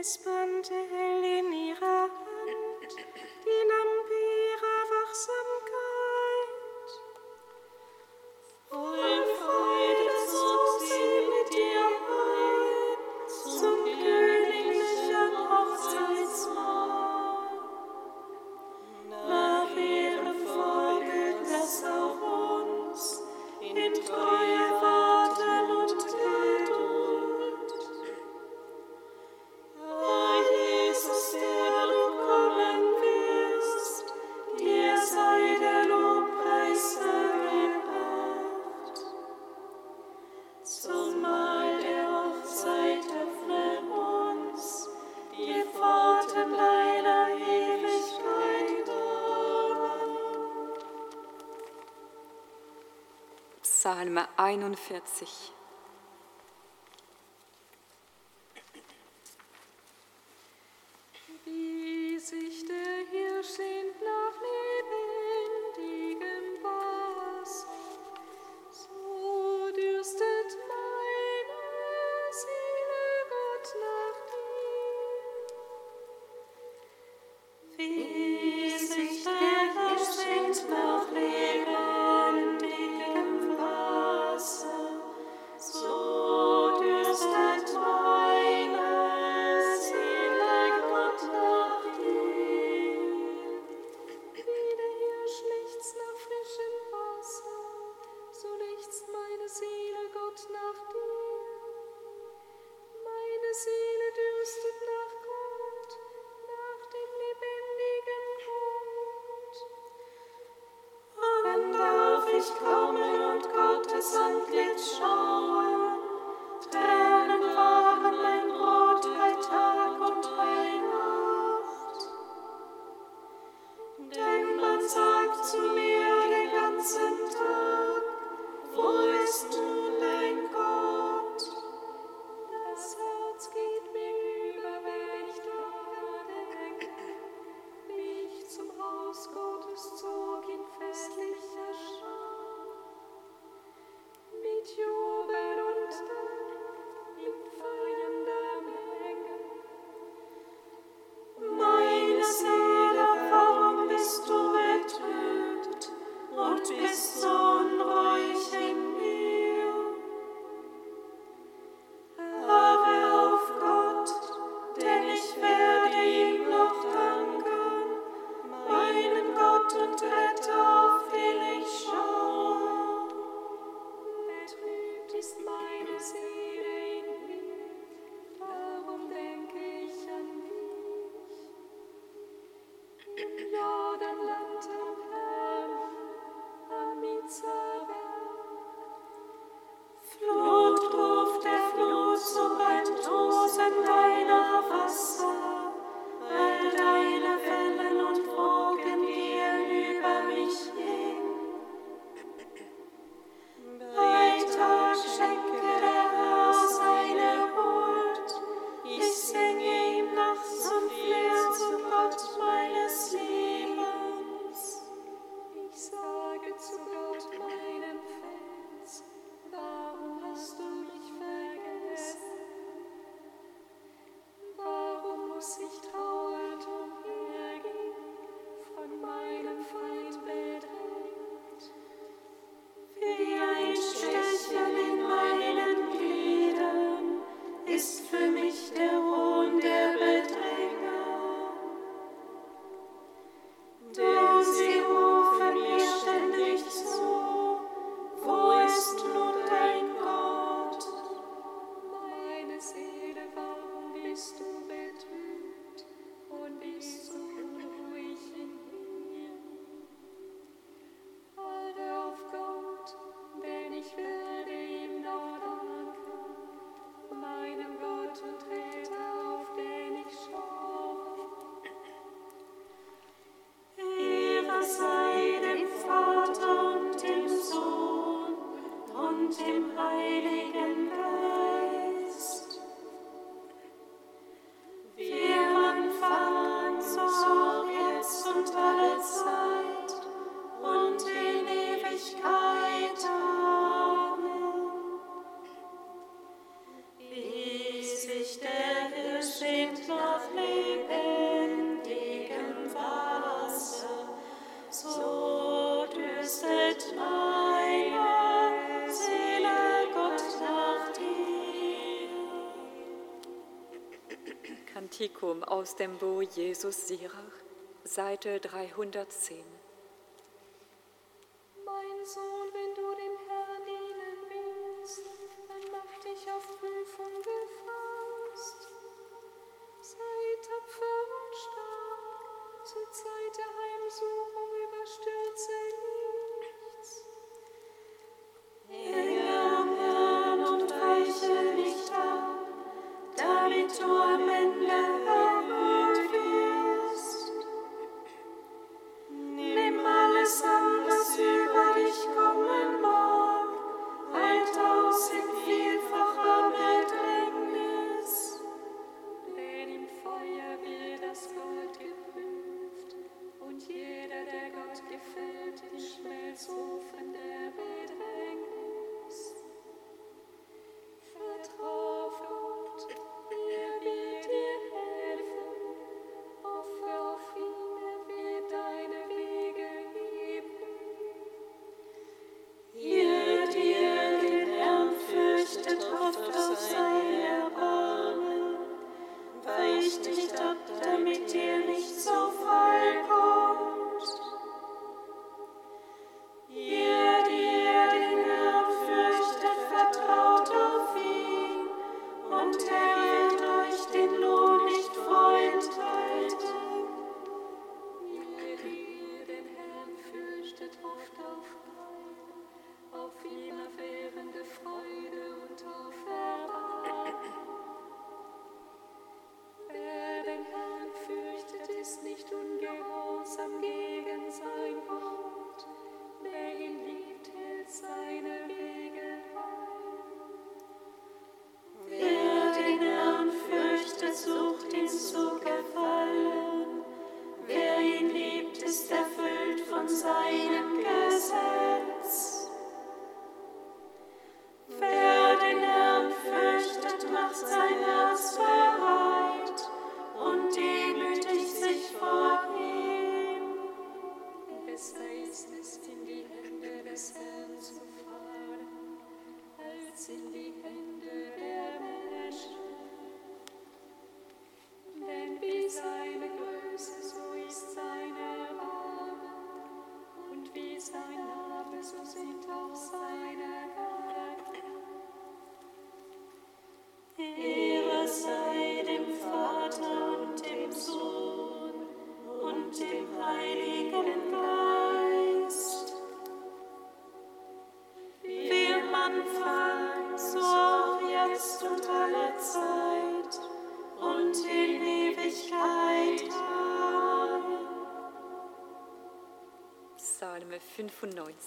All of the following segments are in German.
Es 41. aus dem Buch Jesus Sirach, Seite 310.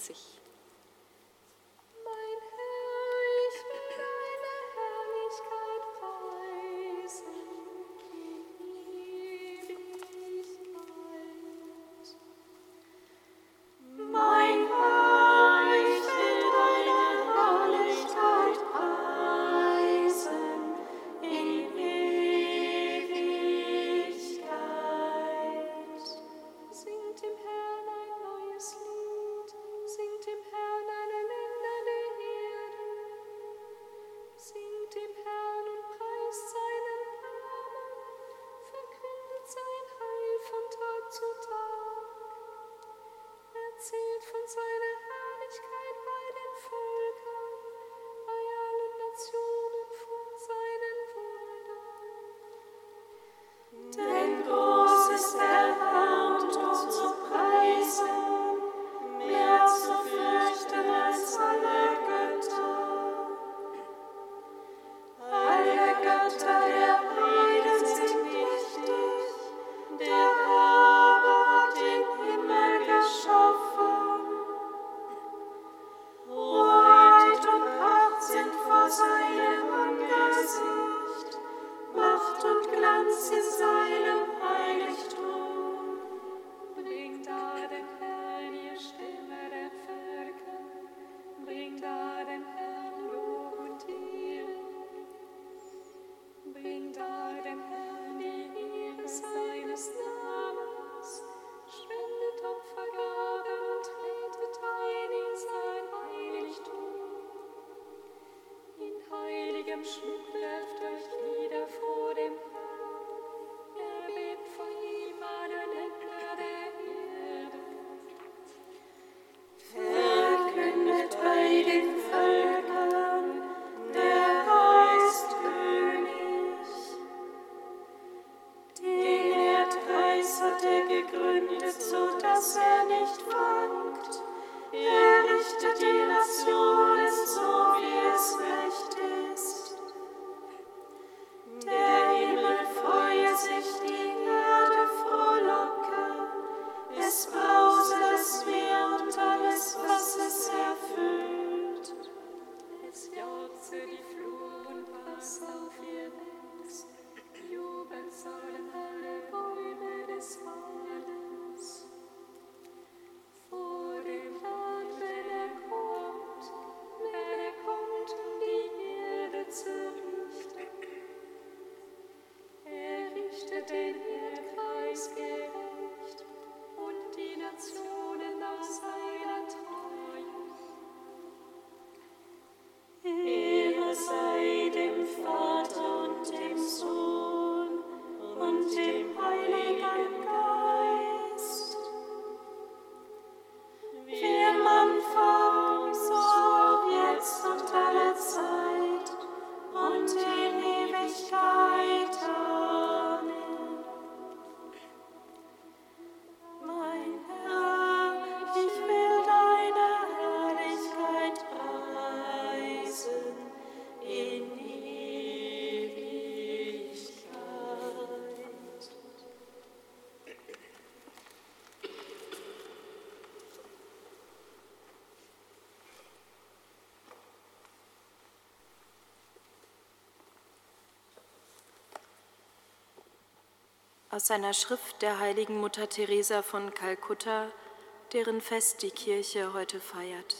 95. Aus einer Schrift der heiligen Mutter Teresa von Kalkutta, deren Fest die Kirche heute feiert.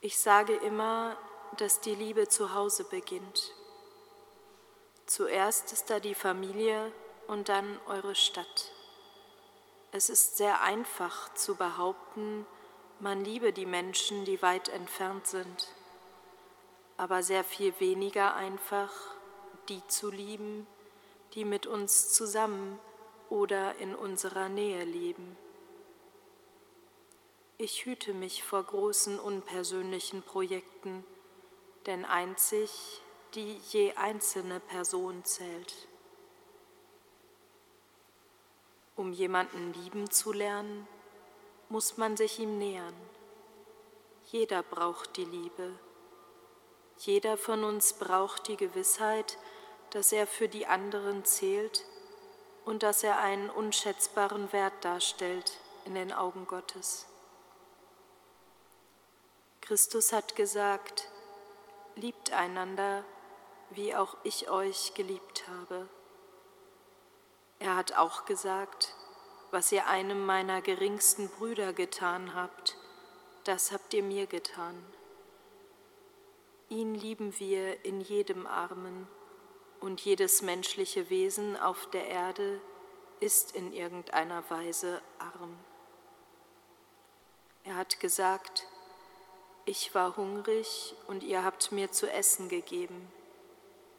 Ich sage immer, dass die Liebe zu Hause beginnt. Zuerst ist da die Familie und dann eure Stadt. Es ist sehr einfach zu behaupten, man liebe die Menschen, die weit entfernt sind, aber sehr viel weniger einfach, die zu lieben, die mit uns zusammen oder in unserer Nähe leben. Ich hüte mich vor großen unpersönlichen Projekten, denn einzig die je einzelne Person zählt. Um jemanden lieben zu lernen, muss man sich ihm nähern. Jeder braucht die Liebe. Jeder von uns braucht die Gewissheit, dass er für die anderen zählt und dass er einen unschätzbaren Wert darstellt in den Augen Gottes. Christus hat gesagt, liebt einander, wie auch ich euch geliebt habe. Er hat auch gesagt, was ihr einem meiner geringsten Brüder getan habt, das habt ihr mir getan. Ihn lieben wir in jedem Armen und jedes menschliche Wesen auf der Erde ist in irgendeiner Weise arm. Er hat gesagt, ich war hungrig und ihr habt mir zu essen gegeben.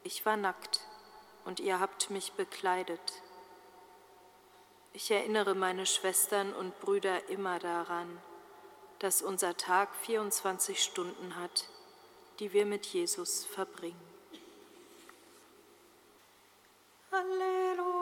Ich war nackt und ihr habt mich bekleidet. Ich erinnere meine Schwestern und Brüder immer daran, dass unser Tag 24 Stunden hat, die wir mit Jesus verbringen. Alleluia.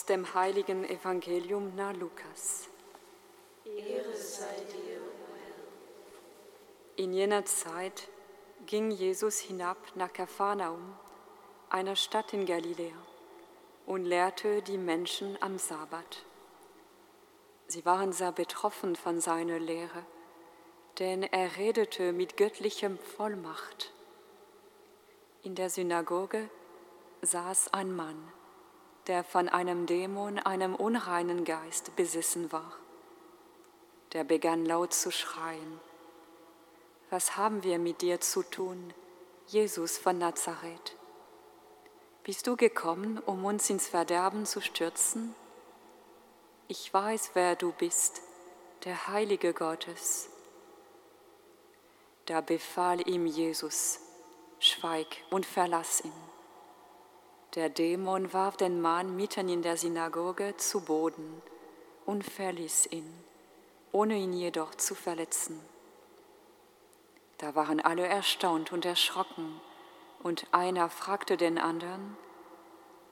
Aus dem heiligen Evangelium nach Lukas. In jener Zeit ging Jesus hinab nach Kapharnaum, einer Stadt in Galiläa, und lehrte die Menschen am Sabbat. Sie waren sehr betroffen von seiner Lehre, denn er redete mit göttlichem Vollmacht. In der Synagoge saß ein Mann, der von einem Dämon, einem unreinen Geist besessen war. Der begann laut zu schreien. Was haben wir mit dir zu tun, Jesus von Nazareth? Bist du gekommen, um uns ins Verderben zu stürzen? Ich weiß, wer du bist, der Heilige Gottes. Da befahl ihm Jesus, schweig und verlass ihn. Der Dämon warf den Mann mitten in der Synagoge zu Boden und verließ ihn, ohne ihn jedoch zu verletzen. Da waren alle erstaunt und erschrocken und einer fragte den anderen,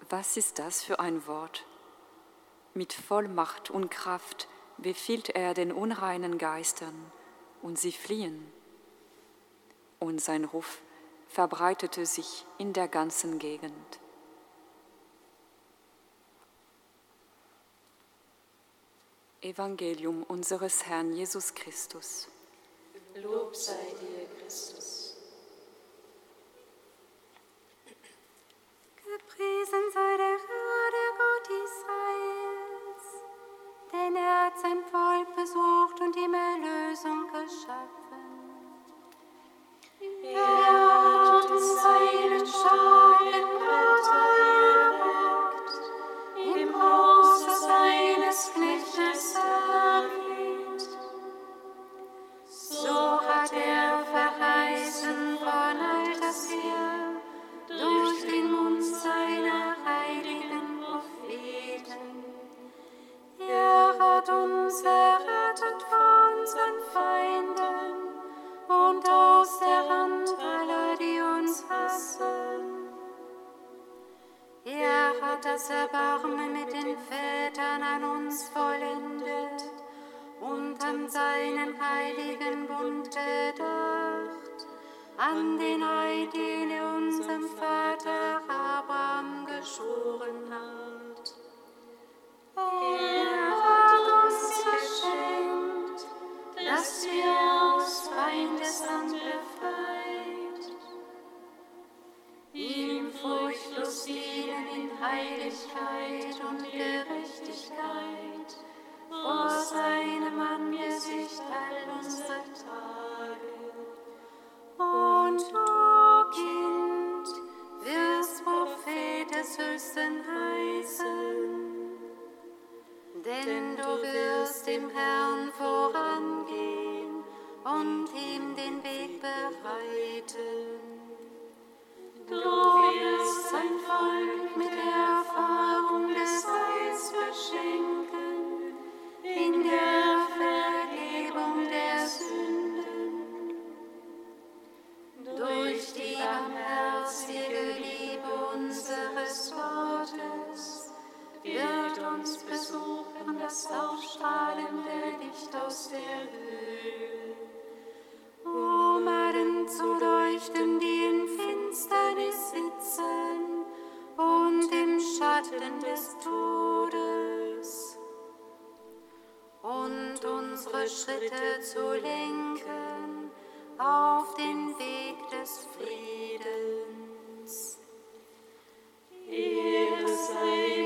was ist das für ein Wort? Mit Vollmacht und Kraft befiehlt er den unreinen Geistern und sie fliehen. Und sein Ruf verbreitete sich in der ganzen Gegend. Evangelium unseres Herrn Jesus Christus. Lob sei dir, Christus. Gepriesen sei der Herr, der Gott Israels, denn er hat sein Volk besucht und ihm Erlösung geschaffen. Er hat uns seinen starken unsere Schritte zu lenken auf den Weg des Friedens. Ehre sei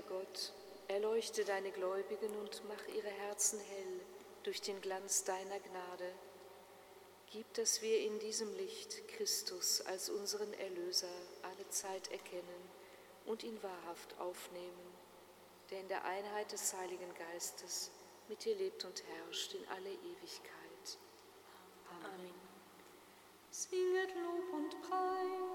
Gütiger Gott, erleuchte deine Gläubigen und mach ihre Herzen hell durch den Glanz deiner Gnade. Gib, dass wir in diesem Licht Christus als unseren Erlöser alle Zeit erkennen und ihn wahrhaft aufnehmen, der in der Einheit des Heiligen Geistes mit dir lebt und herrscht in alle Ewigkeit. Amen. Singet Lob und Preis.